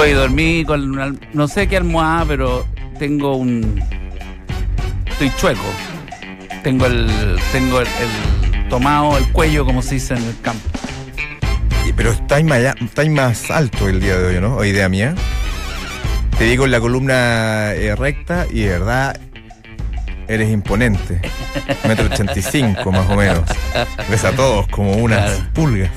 Hoy dormí con una, no sé qué almohada, pero tengo un. Estoy chueco. Tengo el. Tengo el, el tomado, el cuello, como se dice en el campo. Pero estáis más, allá- estáis más alto el día de hoy, ¿no? O idea mía. Te digo en la columna eh, recta y de verdad eres imponente. Metro ochenta y cinco más o menos. Ves a todos como unas Claro. pulgas.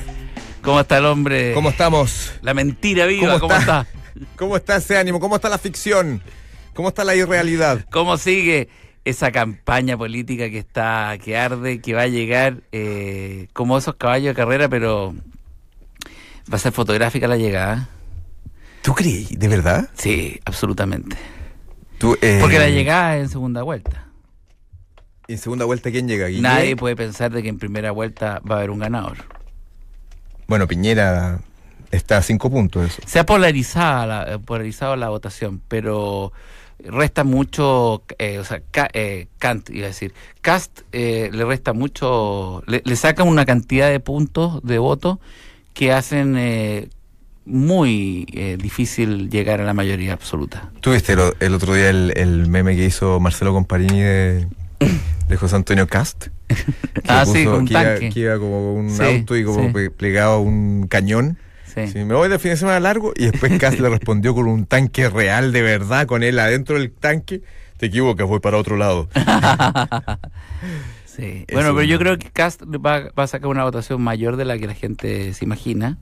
¿Cómo está el hombre? ¿Cómo estamos? La mentira viva, ¿Cómo ¿cómo, está? está? ¿Cómo está ese ánimo? ¿Cómo está la ficción? ¿Cómo está la irrealidad? ¿Cómo sigue esa campaña política que está, que arde, que va a llegar eh, como esos caballos de carrera, pero va a ser fotográfica la llegada? ¿Tú crees? ¿De verdad? Sí, absolutamente. Tú, eh, Porque la llegada es en segunda vuelta. En segunda vuelta, ¿quién llega? ¿Guille? Nadie puede pensar de que en primera vuelta va a haber un ganador. Bueno, Piñera está a cinco puntos eso. Se ha polarizado la, eh, polarizado la votación, pero resta mucho, eh, o sea, Ca- eh, Kant iba a decir, Cast eh, le resta mucho, le, le saca una cantidad de puntos de voto que hacen eh, muy eh, difícil llegar a la mayoría absoluta. ¿Tuviste el, el otro día el, el meme que hizo Marcelo Comparini de, de José Antonio Cast? Que Ah, sí, con un que, iba, tanque. que iba como un Sí, auto y como sí. plegado a un cañón. Sí. Sí, me voy de fin de semana largo y después Cast le respondió con un tanque real de verdad, con él adentro del tanque. Te equivocas, voy para otro lado. Sí. Bueno, pero yo creo que Cast va, va a sacar una votación mayor de la que la gente se imagina.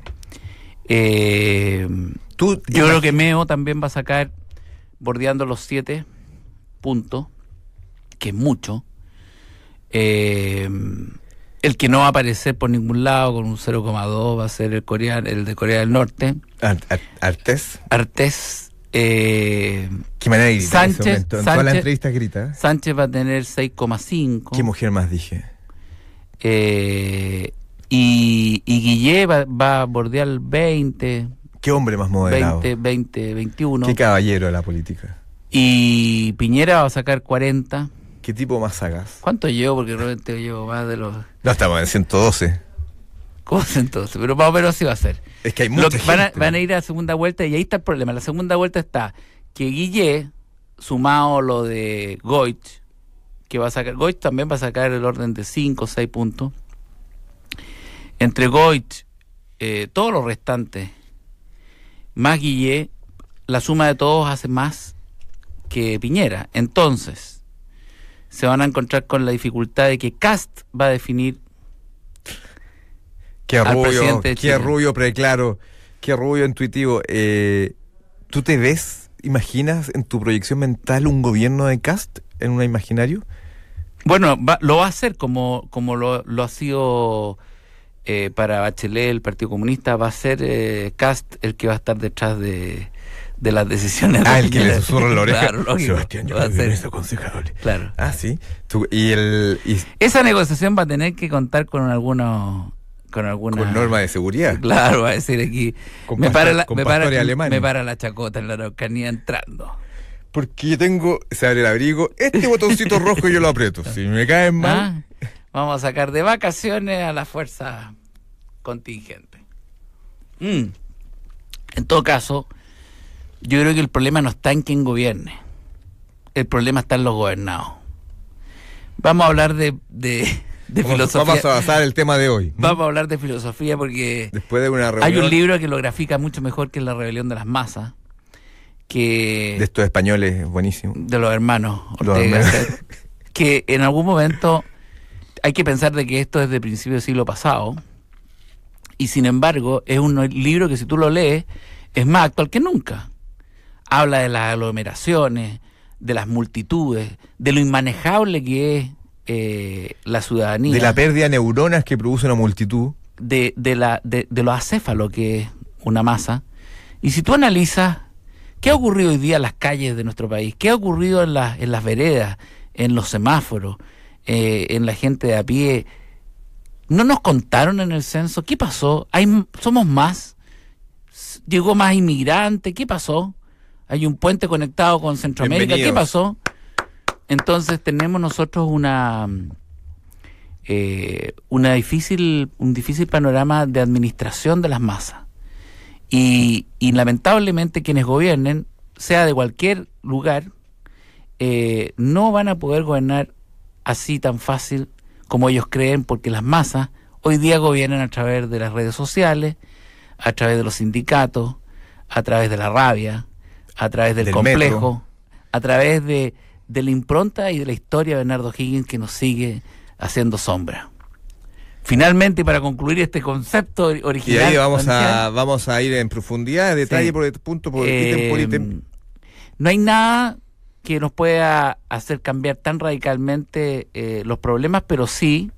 Eh, Tú, Yo creo que Meo también va a sacar bordeando los 7 puntos, que es mucho. Eh, el que no va a aparecer por ningún lado con un 0,2 va a ser el, coreano, el de Corea del Norte. Ar- Ar- Artés, Artés, eh, qué manera de gritar en Sánchez, momento. En todas las Sánchez. entrevistas grita. Sánchez va a tener 6,5. ¿Qué mujer más dije? Eh, y, y Guillé va, va a bordear el 20, ¿Qué hombre más moderado? 20, 20, 21. ¿Qué caballero de la política? Y Piñera va a sacar 40. ¿Qué tipo más sagaz? ¿Cuánto llevo? Porque realmente llevo más de los... No, estamos en 112. ¿Cómo es entonces? Pero más o menos así va a ser. Es que hay Lo mucha van, a, gente. van a ir a la segunda vuelta y ahí está el problema. La segunda vuelta está que Guille, sumado lo de Goich, que va a sacar... Goich también va a sacar el orden de 5 o 6 puntos. Entre Goich, eh, todos los restantes, más Guille, la suma de todos hace más que Piñera. Entonces, se van a encontrar con la dificultad de que Cast va a definir Qué al rubio, presidente de qué rubio preclaro, qué rubio intuitivo. Eh, ¿Tú te ves, imaginas en tu proyección mental un gobierno de cast en un imaginario? Bueno, va- lo va a hacer como, como lo, lo ha sido eh, para Bachelet, el Partido Comunista, va a ser eh, Cast el que va a estar detrás de, de las decisiones. Ah, de el que le susurra la oreja. Claro, lógico, Sebastián, yo ser. eres aconsejable. Claro. Ah, sí. Tú- y el y Esa negociación va a tener que contar con algunos... Con alguna... con norma de seguridad. Claro, va a decir aquí... Con me, pastor- para la, con me, para, me para la chacota en la Araucanía entrando. Porque yo tengo, se abre el abrigo, este botoncito rojo yo lo aprieto. Si me caen mal, Ah, Vamos a sacar de vacaciones a la fuerza contingente. Mm. En todo caso, yo creo que el problema no está en quien gobierne. El problema está en los gobernados. Vamos a hablar de, de, de vamos, filosofía. vamos a basar el tema de hoy. Vamos a hablar de filosofía porque Después de una reunión hay un libro que lo grafica mucho mejor que La rebelión de las masas, que de estos españoles, buenísimo. de los hermanos Ortega que en algún momento hay que pensar de que esto es de principio del siglo pasado y sin embargo es un libro que si tú lo lees es más actual que nunca. Habla de las aglomeraciones, de las multitudes, de lo inmanejable que es eh, la ciudadanía, De la pérdida de neuronas que produce una multitud. de, de, la, de, de lo acéfalo que es una masa. Y si tú analizas qué ha ocurrido hoy día en las calles de nuestro país, qué ha ocurrido en, las en las veredas, en los semáforos, eh, en la gente de a pie, ¿no nos contaron en el censo qué pasó? ¿Hay, ¿Somos más? ¿Llegó más inmigrante? ¿Qué pasó? ¿Hay un puente conectado con Centroamérica? ¿Qué pasó? Entonces tenemos nosotros una... eh, una difícil, un difícil panorama de administración de las masas. Y, y lamentablemente quienes gobiernen, sea de cualquier lugar, eh, no van a poder gobernar así tan fácil como ellos creen, porque las masas hoy día gobiernan a través de las redes sociales, a través de los sindicatos, a través de la rabia, a través del, Del complejo, metro. a través de, de la impronta y de la historia de Bernardo Higgins que nos sigue haciendo sombra. Finalmente, para concluir este concepto Y original. ahí vamos a, vamos a ir en profundidad, detalle Sí. por punto por eh, ítem por ítem. no hay nada que nos pueda hacer cambiar tan radicalmente eh, los problemas, pero sí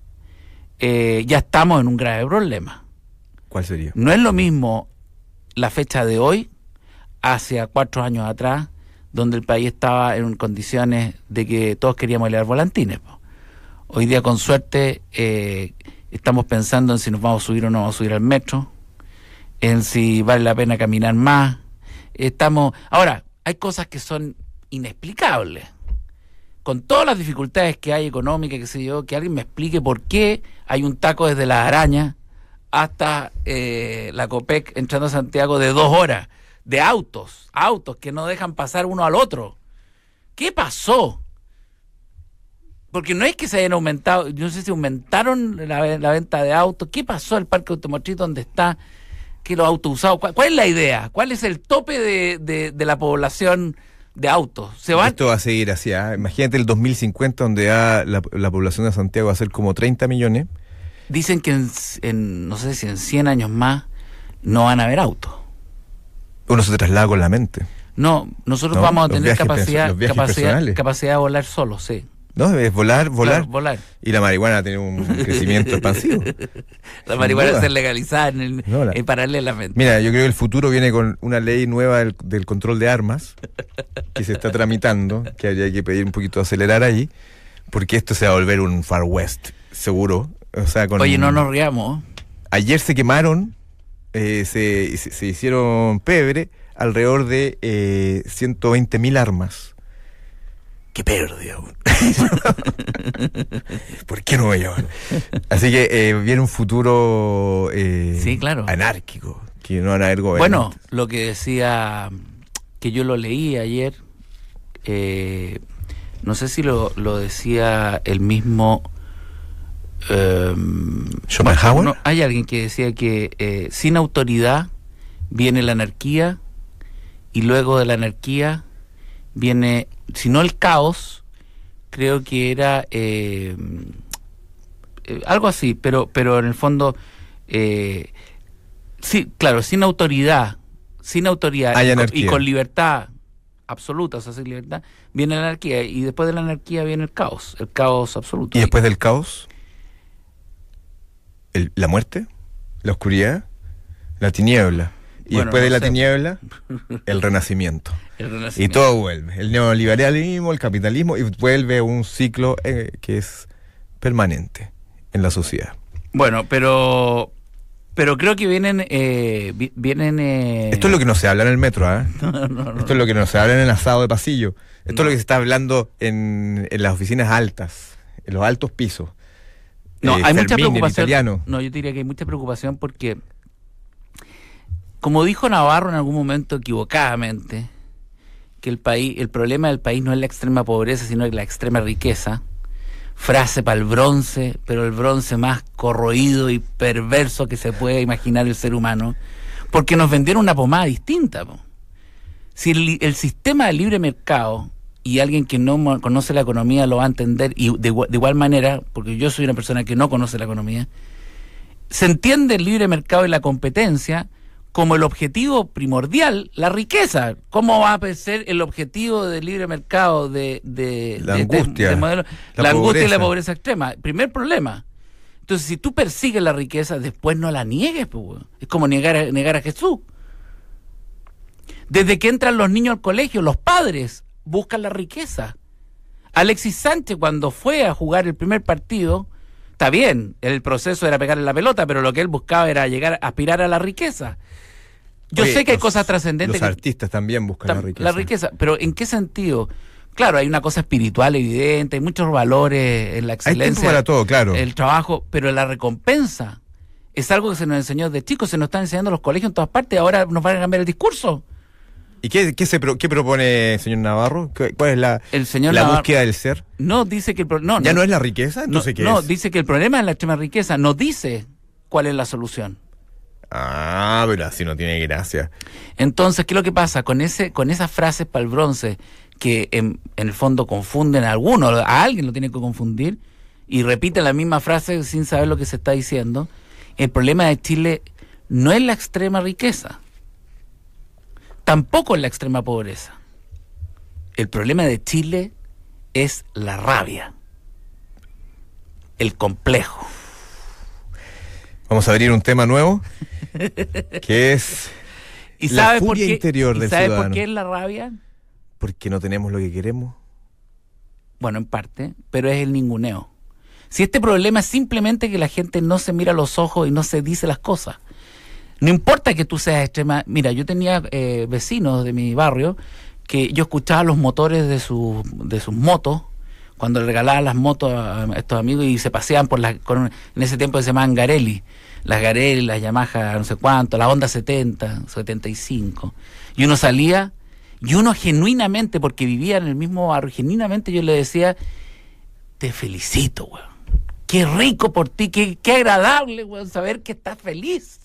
eh, ya estamos en un grave problema. ¿Cuál sería? No es lo mismo la fecha de hoy hacia cuatro años atrás, donde el país estaba en condiciones de que todos queríamos elevar volantines. Hoy día, con suerte, eh, estamos pensando en si nos vamos a subir o no vamos a subir al metro, en si vale la pena caminar más. Estamos. Ahora, hay cosas que son inexplicables. Con todas las dificultades que hay económicas, que sé yo, que alguien me explique por qué hay un taco desde la araña hasta eh, la COPEC entrando a Santiago de dos horas, de autos, autos que no dejan pasar uno al otro. ¿Qué pasó? Porque no es que se hayan aumentado, yo no sé si aumentaron la, la venta de autos. ¿Qué pasó el parque automotriz donde está? que los autos usados? ¿Cuál, cuál es la idea? ¿Cuál es el tope de, de- de la población de autos? ¿Se van? Esto va a seguir así. ¿ah? Imagínate el 2050, donde ya la, la población de Santiago va a ser como 30 millones. Dicen que en, en, no sé si en 100 años más no van a haber autos. Uno se traslada con la mente. No, nosotros No, vamos a tener capacidad, capacidad, capacidad de volar solo, sí. ¿No? Es volar, volar. Claro, volar. Y la marihuana tener un crecimiento expansivo. La marihuana ser legalizada en el, No, la- eh, paralelamente. Mira, yo creo que el futuro viene con una ley nueva del, del control de armas que se está tramitando, que habría que pedir un poquito de acelerar ahí, porque esto se va a volver un Far West, seguro. O sea, con Oye, no nos riamos. Ayer se quemaron, eh, se, se- hicieron pebre alrededor de eh, 120 mil armas. ¡Qué pérdida! ¿Por qué no me llaman? Así que eh, viene un futuro eh, Sí, claro. anárquico, que no van a haber Bueno, lo que decía, que yo lo leí ayer, eh, no sé si lo, lo decía el mismo... eh, ¿Schopenhauer? hay alguien que decía que eh, sin autoridad viene la anarquía y luego de la anarquía viene, si no el caos, creo que era eh, eh, algo así, pero, pero en el fondo, eh, sí, claro, sin autoridad, sin autoridad Hay y, y con libertad absoluta, o sea, sin libertad, viene la anarquía y después de la anarquía viene el caos, el caos absoluto. ¿Y después del caos? El- ¿La muerte? ¿La oscuridad? ¿La tiniebla? Y Bueno, después de la sé. tiniebla, el renacimiento. El Y todo vuelve. El neoliberalismo, el capitalismo, y vuelve un ciclo eh, que es permanente en la sociedad. Bueno, pero pero creo que vienen eh, vi- vienen eh, Esto es lo que no se habla en el metro, ¿ah? no, no, no. Esto es lo que no se habla en el asado de pasillo. Esto es lo que se está hablando en, en las oficinas altas, en los altos pisos. No, Eh, hay mucha Fermín, preocupación. italiano. No, yo diría que hay mucha preocupación porque, como dijo Navarro en algún momento equivocadamente, que el país, el problema del país no es la extrema pobreza, sino la extrema riqueza. Frase para el bronce, pero el bronce más corroído y perverso que se puede imaginar el ser humano, porque nos vendieron una pomada distinta. po. Si el, el sistema de libre mercado y alguien que no conoce la economía lo va a entender y de, igua- de igual manera, porque yo soy una persona que no conoce la economía, se entiende el libre mercado y la competencia como el objetivo primordial, la riqueza. ¿Cómo va a ser el objetivo del libre mercado de, de, La de angustia, de modelo? la La, angustia y la pobreza. extrema. Primer problema. Entonces, si tú persigues la riqueza, después no la niegues. pues, es como negar a, negar a Jesús. Desde que entran los niños al colegio, los padres buscan la riqueza. Alexis Sánchez, cuando fue a jugar el primer partido, está bien, el proceso era pegarle la pelota, pero lo que él buscaba era llegar, aspirar a la riqueza. Yo Oye, sé que hay cosas trascendentes. Los que- artistas también buscan la tam- riqueza. pero ¿en qué sentido? Claro, hay una cosa espiritual evidente, hay muchos valores en la Hay tiempo excelencia. para todo, claro. el trabajo, pero la recompensa es algo que se nos enseñó de chicos, se nos están enseñando en los colegios en todas partes, ahora nos van a cambiar el discurso. ¿Y qué, qué, se pro- qué propone señor Navarro? ¿Qué- ¿Cuál es la, El señor la búsqueda del ser? No dice que el pro- no, ¿Ya no es la riqueza? no, Entonces, ¿qué no, es? dice que el problema es la extrema riqueza, no dice cuál es la solución. Ah, pero así no tiene gracia. Entonces, ¿qué es lo que pasa? Con ese, con esas frases para el bronce, que en, en el fondo confunden a alguno, a alguien lo tiene que confundir, y repiten la misma frase sin saber lo que se está diciendo, el problema de Chile no es la extrema riqueza, tampoco es la extrema pobreza. El problema de Chile es la rabia, el complejo. Vamos a abrir un tema nuevo, que es ¿Y La sabe por furia qué, interior ¿y del sabe por ciudadano. qué es la rabia? porque no tenemos lo que queremos. Bueno, en parte, pero es el ninguneo. Si este problema es simplemente que la gente no se mira a los ojos y no se dice las cosas. No importa que tú seas extrema. Mira, yo tenía eh, vecinos de mi barrio que yo escuchaba los motores de, su, de sus motos cuando le regalaban las motos a estos amigos y se paseaban por las. con- en ese tiempo se llamaban Garelli. Las Garelli, las Yamaha, no sé cuánto, la Honda 70, 75. Y uno salía y uno genuinamente, porque vivía en el mismo barrio, genuinamente yo le decía, te felicito, weón. Qué rico por ti, qué, qué agradable, weón, saber que estás feliz.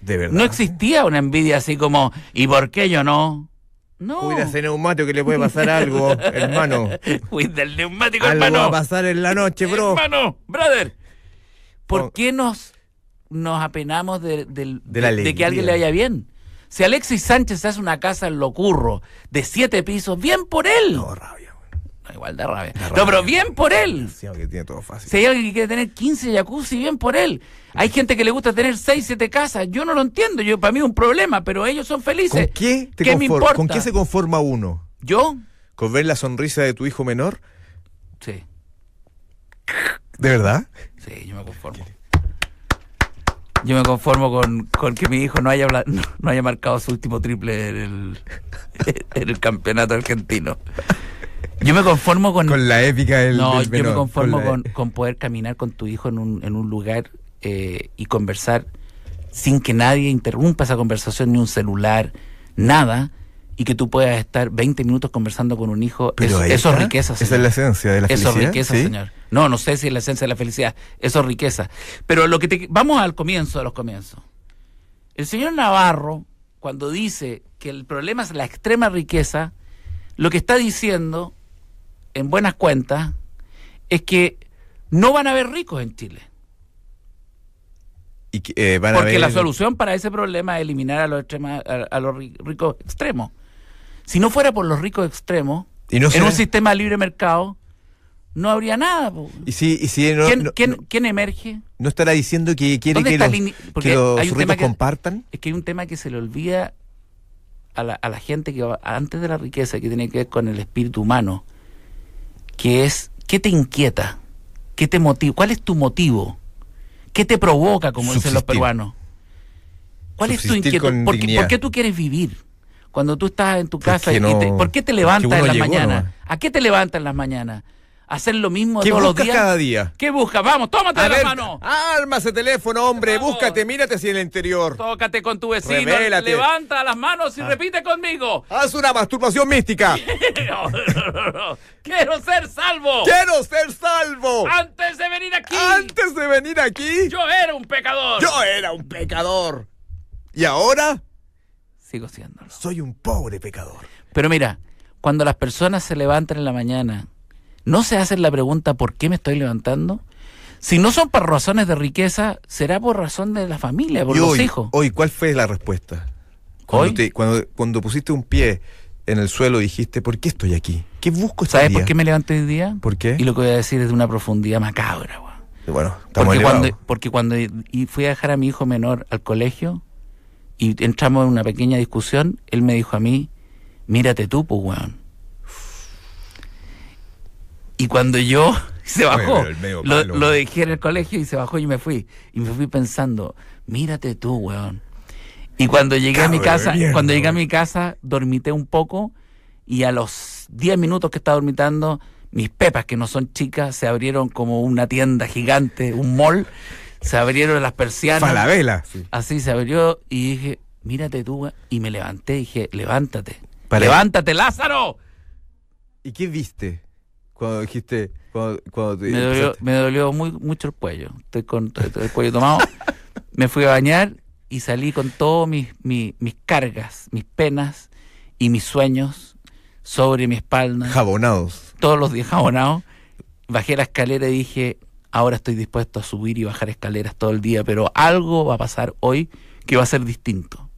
De verdad. No existía una envidia así como, ¿y por qué yo no? No. Cuida ese neumático que le puede pasar algo, hermano. Cuida el neumático, Algo hermano. va a pasar en la noche, bro. Hermano, brother. ¿Por Oh. qué nos, nos apenamos de, del- De la de que a alguien le vaya bien? Si Alexis Sánchez hace una casa en Locurro de siete pisos, bien por él. No, rabia. No, igual de rabia. Da No, rabia. pero bien por él. Sí, aunque tiene todo fácil. Si hay alguien que quiere tener 15 jacuzzi, bien por él. Hay gente que le gusta tener 6, 7 casas. Yo no lo entiendo. Yo Para mí es un problema, pero ellos son ¿Con felices. qué, te ¿Qué me confor- importa? ¿Con qué se conforma uno? ¿Yo? ¿Con ver la sonrisa de tu hijo menor? Sí, ¿De verdad? sí, yo me conformo. Yo me conformo con, con que mi hijo no haya, no haya marcado su último triple en el, en el campeonato argentino. Yo me conformo con... Con la épica del, No, del yo me conformo con, con poder caminar con tu hijo en un, en un lugar eh, y conversar sin que nadie interrumpa esa conversación, ni un celular, nada, y que tú puedas estar 20 minutos conversando con un hijo. Pero eso, es riqueza, Esa señor. es la esencia de la Eso es felicidad. riqueza, ¿sí? señor. No, no sé si es la esencia de la felicidad. Eso es riqueza. Pero lo que te, vamos al comienzo de los comienzos. El señor Navarro, cuando dice que el problema es la extrema riqueza, lo que está diciendo, en buenas cuentas, es que no van a haber ricos en Chile. Y eh, van a Porque ver- la solución para ese problema es eliminar a los, extrema- a, a los ri- ricos extremos. Si no fuera por los ricos extremos, Y no en será- un sistema de libre mercado, no habría nada. po. Y si, y si no, ¿Quién, no- quién- no- quién emerge? no estará diciendo que quiere ¿Dónde que los, porque que los hay un ricos tema que- compartan? Es que hay un tema que se le olvida a la, a la gente que va antes de la riqueza, que tiene que ver con el espíritu humano, que es, ¿qué te inquieta? ¿Qué te motiva? ¿Cuál es tu motivo? ¿Qué te provoca, como dicen los peruanos? ¿Cuál es tu inquietud? ¿Por qué, por qué tú quieres vivir? Cuando tú estás en tu casa, y te- ¿por qué te levantas en las llegó mañanas? ¿A qué te levantas en las mañanas? ¿Hacer lo mismo ¿Qué todos los días? cada día? ¿Qué buscas? Vamos, tómate A de la ver, mano. arma ese teléfono, hombre, Vamos. búscate, mírate hacia el interior. Tócate con tu vecino, Revélate. levanta las manos y Ah. repite conmigo. Haz una masturbación mística. Quiero ser salvo. Quiero ser salvo. Antes de venir aquí, Antes de venir aquí, yo era un pecador. yo era un pecador. Y ahora sigo siéndolo. soy un pobre pecador. Pero mira, cuando las personas se levantan en la mañana, no se hacen la pregunta ¿por qué me estoy levantando? Si no son por razones de riqueza, será por razón de la familia, por y los hoy, hijos. hoy, ¿cuál fue la respuesta? Cuando, Hoy. te- cuando, cuando pusiste un pie en el suelo dijiste, ¿por qué estoy aquí? ¿Qué busco este ¿Sabes día? por qué me levanté hoy día? ¿Por qué? Y lo que voy a decir es de una profundidad macabra. weón. Bueno, estamos Porque cuando, porque cuando y fui a dejar a mi hijo menor al colegio y entramos en una pequeña discusión, él me dijo a mí, mírate tú, pues, weón. Y cuando yo se bajó, lo, lo weón. dejé en el colegio y se bajó y me fui. Y me fui pensando, mírate tú, weón. Y cuando llegué a mi casa, mierda, cuando llegué a weón. mi casa, dormité un poco y a los los 10 minutos que estaba dormitando, mis pepas, que no son chicas, se abrieron como una tienda gigante, un mall, se abrieron las persianas. Falabella. Sí. Así se abrió y dije, mírate tú, güey", y me levanté y dije, levántate. Para- ¡Levántate, Lázaro! ¿Y qué viste cuando dijiste, cuando, cuando te Me dolió, me dolió muy, mucho el cuello. Estoy con el cuello tomado. me fui a bañar y salí con todas mis, mis, mis cargas, mis penas y mis sueños sobre mi espalda. jabonados? todos los días jabonados. Bajé la escalera y dije, ahora estoy dispuesto a subir y bajar escaleras todo el día, pero algo va a pasar hoy que va a ser distinto.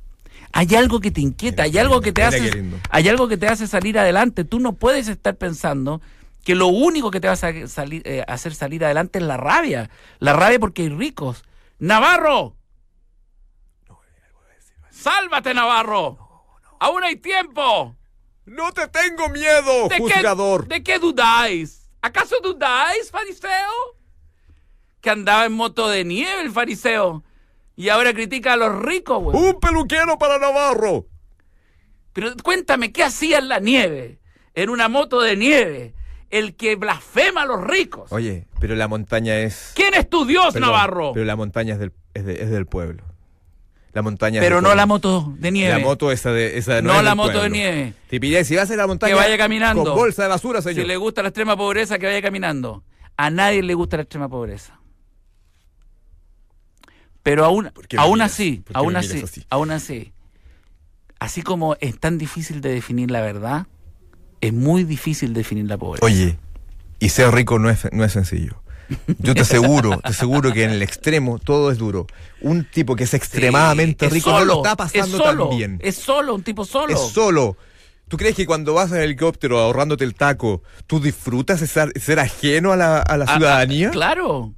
Hay algo que te inquieta, hay algo que te hace, hay algo que te hace salir adelante. Tú no puedes estar pensando que lo único que te va a sa- salir, eh, hacer salir adelante es la rabia. La rabia porque hay ricos. Navarro. Sálvate, Navarro. Aún hay tiempo. ¡No te tengo miedo, ¿De juzgador! Qué, ¿De qué dudáis? ¿Acaso dudáis, fariseo? Que andaba en moto de nieve el fariseo. Y ahora critica a los ricos, güey. ¡Un peluquero para Navarro! Pero cuéntame, ¿qué hacía en la nieve? En una moto de nieve. El que blasfema a los ricos. Oye, pero la montaña es... ¿Quién es tu Dios, Perdón, Navarro? Pero Pero, la montaña es del, es de- es del pueblo. La montaña es del no pueblo. la moto de nieve. La moto esa de... Esa No es la moto de nieve. Te pillé, si vas a la montaña... Que vaya caminando. Con bolsa de basura, señor. Si le gusta la extrema pobreza, que vaya caminando. A nadie le gusta la extrema pobreza. Pero aún, ¿Por qué me aún así, ¿Por qué aún así? aún así, así como es tan difícil de definir la verdad, es muy difícil definir la pobreza. Oye, y ser rico no es, no es sencillo. Yo te aseguro, te aseguro que en el extremo todo es duro. Un tipo que es extremadamente Sí, es rico no lo está pasando es solo, tan bien. Es solo, un tipo solo. Es solo. ¿Tú crees que cuando vas en helicóptero ahorrándote el taco, tú disfrutas ser, ser ajeno a la, a la Ah, ciudadanía? ah, claro.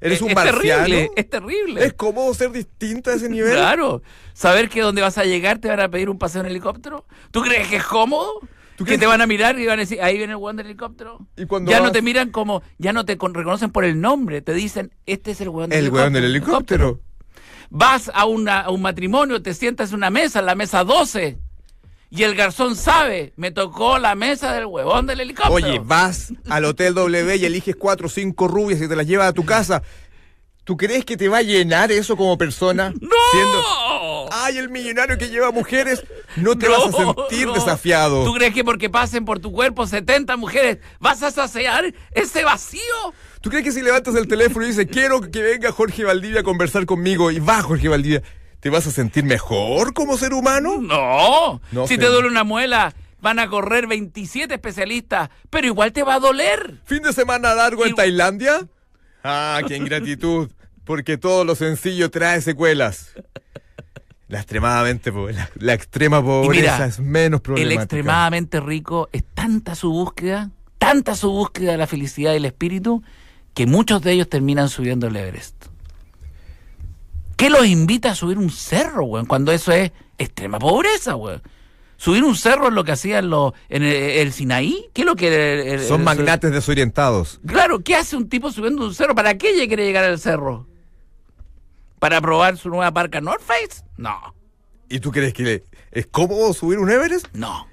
¿Eres Es- un es marciano? terrible, es terrible. ¿Es cómodo ser distinta a ese nivel? Claro. Saber que donde vas a llegar te van a pedir un paseo en helicóptero. ¿Tú crees que es cómodo? ¿Tú que te van a mirar y van a decir, ahí viene el weón del helicóptero. Y cuando ya no te miran como, ya no te con- reconocen por el nombre, te dicen, este es el weón del El helicóptero. weón del helicóptero. Vas a, una- a un matrimonio, te sientas en una mesa, en la mesa 12, y el garzón sabe, me tocó la mesa del huevón del helicóptero. Oye, vas al Hotel W y eliges cuatro o cinco rubias y te las llevas a tu casa. ¿Tú crees que te va a llenar eso como persona? ¡No! Siendo, ay, el millonario que lleva mujeres, no te vas a sentir no. desafiado. ¿Tú crees que porque pasen por tu cuerpo 70 mujeres vas a saciar ese vacío? ¿Tú crees que si levantas el teléfono y dices, quiero que venga Jorge Valdivia a conversar conmigo y va Jorge Valdivia, ¿te vas a sentir mejor como ser humano? No. No, si te duele una muela, van a correr 27 especialistas, pero igual te va a doler. ¿Fin de semana largo en Tailandia? Ah, qué ingratitud, porque todo lo sencillo trae secuelas. La extremadamente po- la, la extrema pobreza mira, es menos El problemática. extremadamente rico es tanta su búsqueda, tanta su búsqueda de la felicidad y el espíritu, que muchos de ellos terminan subiendo el Everest. ¿Qué los invita a subir un cerro, weón? Cuando eso es extrema pobreza, weón. Subir un cerro es lo que hacían los, en el, el Sinaí. ¿Qué es lo que el- el- Son el- magnates desorientados. Claro, ¿qué hace un tipo subiendo un cerro? ¿Para qué ella quiere llegar al cerro? ¿Para probar su nueva parca North Face? No, ¿Y tú crees que es cómodo subir un Everest? no.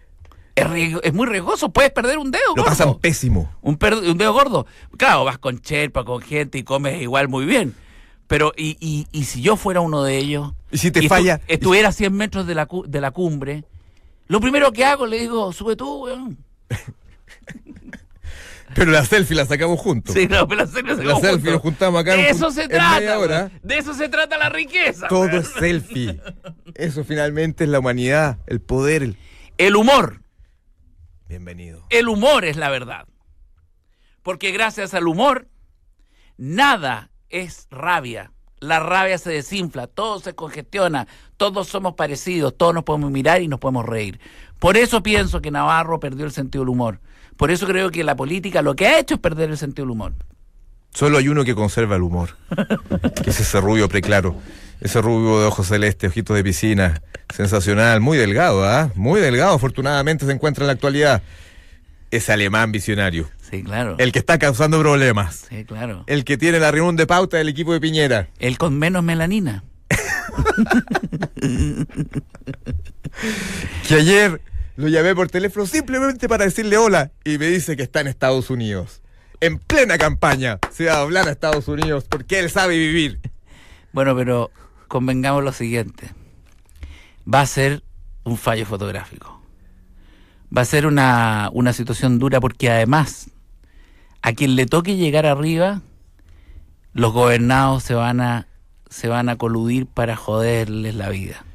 Es, muy riesgoso, puedes perder un dedo. Lo gordo. pasan pésimo. un, dedo gordo. Claro, vas con cherpa, con gente y comes igual muy bien. Pero, y, y, y si yo fuera uno de ellos, ¿Y si te estu- falla? estuviera a 100 metros de la, cu- de la cumbre, lo primero que hago, le digo, sube tú, weón. Pero la selfie la sacamos juntos. Sí, no, pero la selfie se La conjunto. selfie nos juntamos acá De eso se en trata. hora. De eso se trata la riqueza. Todo es selfie. Eso finalmente es la humanidad, el poder. el- El humor. Bienvenido. El humor es la verdad. Porque gracias al humor, nada es rabia. La rabia se desinfla, todo se congestiona, todos somos parecidos, todos nos podemos mirar y nos podemos reír. Por eso pienso que Navarro perdió el sentido del humor. Por eso creo que la política lo que ha hecho es perder el sentido del humor. Solo hay uno que conserva el humor. que es ese rubio preclaro. Ese rubio de ojos celestes, ojitos de piscina. Sensacional, muy delgado, ¿ah? Muy delgado, afortunadamente se encuentra en la actualidad. Ese alemán visionario. Sí, claro. El que está causando problemas. Sí, claro. El que tiene la reunión de pauta del equipo de Piñera. El con menos melanina. Que ayer Lo llamé por teléfono simplemente para decirle hola y me dice que está en Estados Unidos. En plena campaña se va a hablar a Estados Unidos porque él sabe vivir. Bueno, pero convengamos lo siguiente. Va a ser un fallo fotográfico. Va a ser una, una situación dura porque además a quien le toque llegar arriba, los gobernados se van a, se van a coludir para joderles la vida.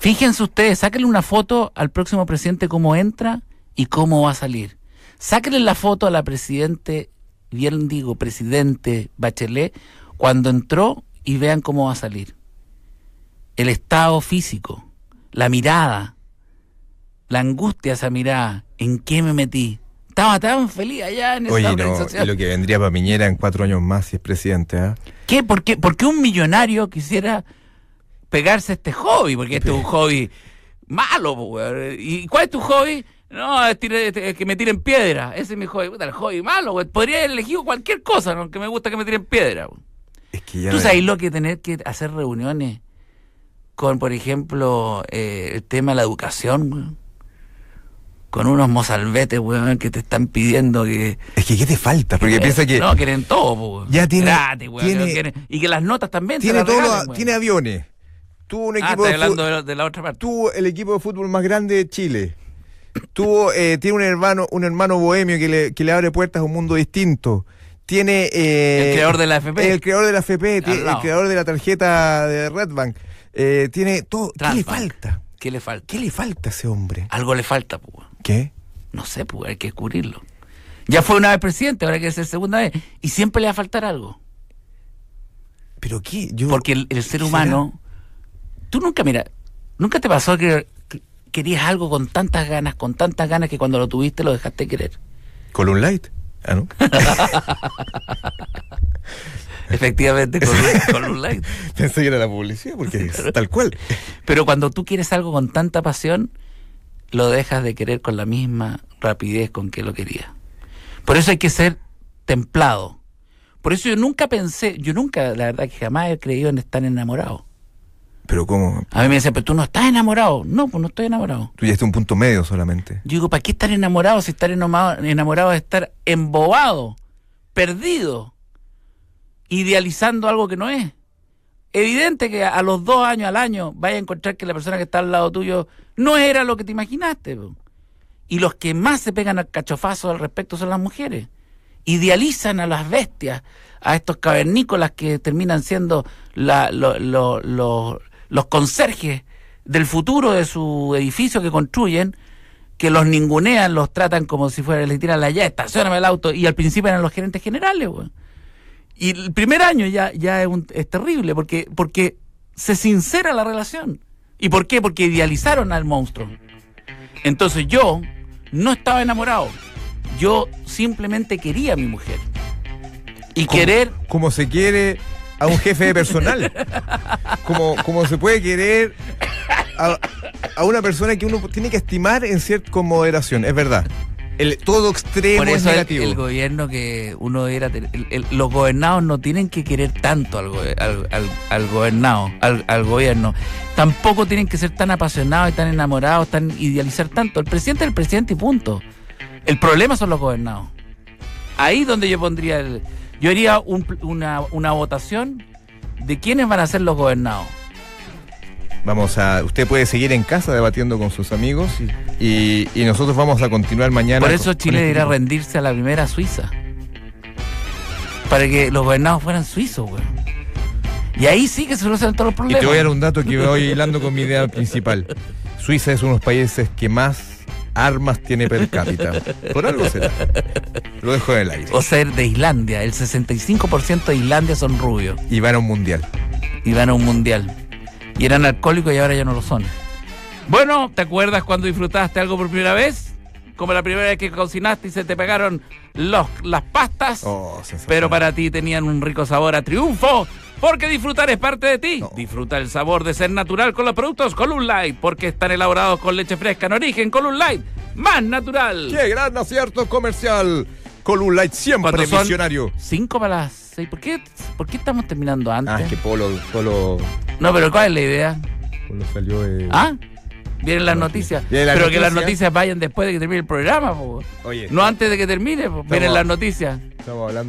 Fíjense ustedes, sáquenle una foto al próximo presidente cómo entra y cómo va a salir. Sáquenle la foto a la presidente, bien digo, presidente Bachelet, cuando entró y vean cómo va a salir. El estado físico, la mirada, la angustia de esa mirada, ¿en qué me metí? Estaba tan feliz allá en esa Oye, no, y lo que vendría para Piñera en cuatro años más si es presidente, ¿ah? ¿Qué? ¿Por qué? ¿Por qué un millonario quisiera pegarse este hobby? Porque este es un hobby malo, weón. ¿Y cuál es tu hobby? No, es, tire- es que me tiren piedra. Ese es mi hobby. Puta, el hobby malo, weón. Podría haber elegido cualquier cosa, ¿no? Que me gusta que me tiren piedra, weón. Es que ya ¿Tú sabes lo que tener que hacer reuniones con, por ejemplo, eh, el tema de la educación, weón? Con unos mozalbetes, weón, que te están pidiendo que... Es que ¿qué te falta? Porque Eh, piensa que No, quieren todo, weón. Ya tiene- Gratis, weón, tiene- que no quieren- y que las notas también tiene las todo, regalen, weón. tiene aviones. Tuvo un Ah, equipo estoy de hablando de, la- de la otra parte. tuvo el equipo de fútbol más grande de Chile. Tuvo, eh, tiene un hermano, un hermano bohemio que le, que le abre puertas a un mundo distinto. Tiene eh, El creador de la AFP. El creador de la FP, tiene- el creador de la tarjeta de Redbank. Eh, tiene todo. ¿Qué le falta? ¿Qué le falta? ¿Qué le falta a ese hombre? Algo le falta, pues. weón. ¿Qué? No sé, pues, hay que descubrirlo. Ya fue una vez presidente, ahora hay que ser segunda vez. Y siempre le va a faltar algo. ¿Pero qué? Yo, Porque el, el ser humano. Tú nunca, mira, nunca te pasó que, que querías algo con tantas ganas, con tantas ganas que cuando lo tuviste lo dejaste querer. ¿Column Light? Ah, ¿no? Efectivamente, con, un- con un like. Pensé que era la publicidad, porque es tal cual. Pero cuando tú quieres algo con tanta pasión, lo dejas de querer con la misma rapidez con que lo querías. Por eso hay que ser templado. Por eso yo nunca pensé, yo nunca, la verdad que jamás he creído en estar enamorado. Pero ¿cómo? A mí me dicen, pero tú no estás enamorado. No, pues no estoy enamorado. Tú llegaste a un punto medio solamente. Yo digo, ¿para qué estar enamorado si estar enamorado, enamorado es estar embobado, perdido, idealizando algo que no es? Evidente que a los dos años, al año, vaya a encontrar que la persona que está al lado tuyo no era lo que te imaginaste. po. Y los que más se pegan al cachofazo al respecto son las mujeres. Idealizan a las bestias, a estos cavernícolas que terminan siendo la- lo- lo- lo- los conserjes del futuro de su edificio que construyen, que los ningunean, los tratan como si fuera, les tiran la ya, estacioname el auto, y al principio eran los gerentes generales, weón. Y el primer año ya, ya es, un- es terrible, porque, porque se sincera la relación. ¿Y por qué? Porque idealizaron al monstruo. Entonces yo no estaba enamorado. Yo simplemente quería a mi mujer. Y Como- querer Como se quiere a un jefe de personal. Como, como se puede querer a, a una persona que uno tiene que estimar en cierta con moderación. Es verdad. El, todo extremo Por es eso negativo. el gobierno que uno era, el- los gobernados no tienen que querer tanto al, go- al, al- al gobernado, al, al gobierno. Tampoco tienen que ser tan apasionados y tan enamorados, tan idealizar tanto. El presidente es el presidente y punto. El problema son los gobernados. Ahí donde yo pondría el, yo haría un una, una votación de quiénes van a ser los gobernados. Vamos a. Usted puede seguir en casa debatiendo con sus amigos y, y nosotros vamos a continuar mañana. Por eso Chile con debería este- rendirse a la primera Suiza. Para que los gobernados fueran suizos, güey. Y ahí sí que se solucionan todos los Y problemas. te voy a dar un dato que voy hilando con mi idea principal. Suiza es uno de los países que más armas tiene per cápita. Por algo será. Lo dejo en el aire. O ser de Islandia. El 65% de Islandia son rubios. Y van a un mundial. Y van a un mundial. Y eran alcohólicos y ahora ya no lo son. Bueno, ¿te acuerdas cuando disfrutaste algo por primera vez? Como la primera vez que cocinaste y se te pegaron los, las pastas. Oh. Pero para ti tenían un rico sabor a triunfo. Porque disfrutar es parte de ti. No. Disfruta el sabor de ser natural con los productos Column Light. Porque están elaborados con leche fresca en origen. Column Light, más natural. ¡Qué gran acierto comercial! Con un light siempre son visionario. Cinco para las seis. ¿Por qué, ¿Por qué estamos terminando antes? Ah, es que Polo, Polo, No, pero ¿cuál es la idea? Polo salió. ¿Ah? Vienen las noticias. Pero que las noticias. vayan después de que termine el programa, po. Oye, No antes de que termine, po. Vienen las noticias. estamos hablando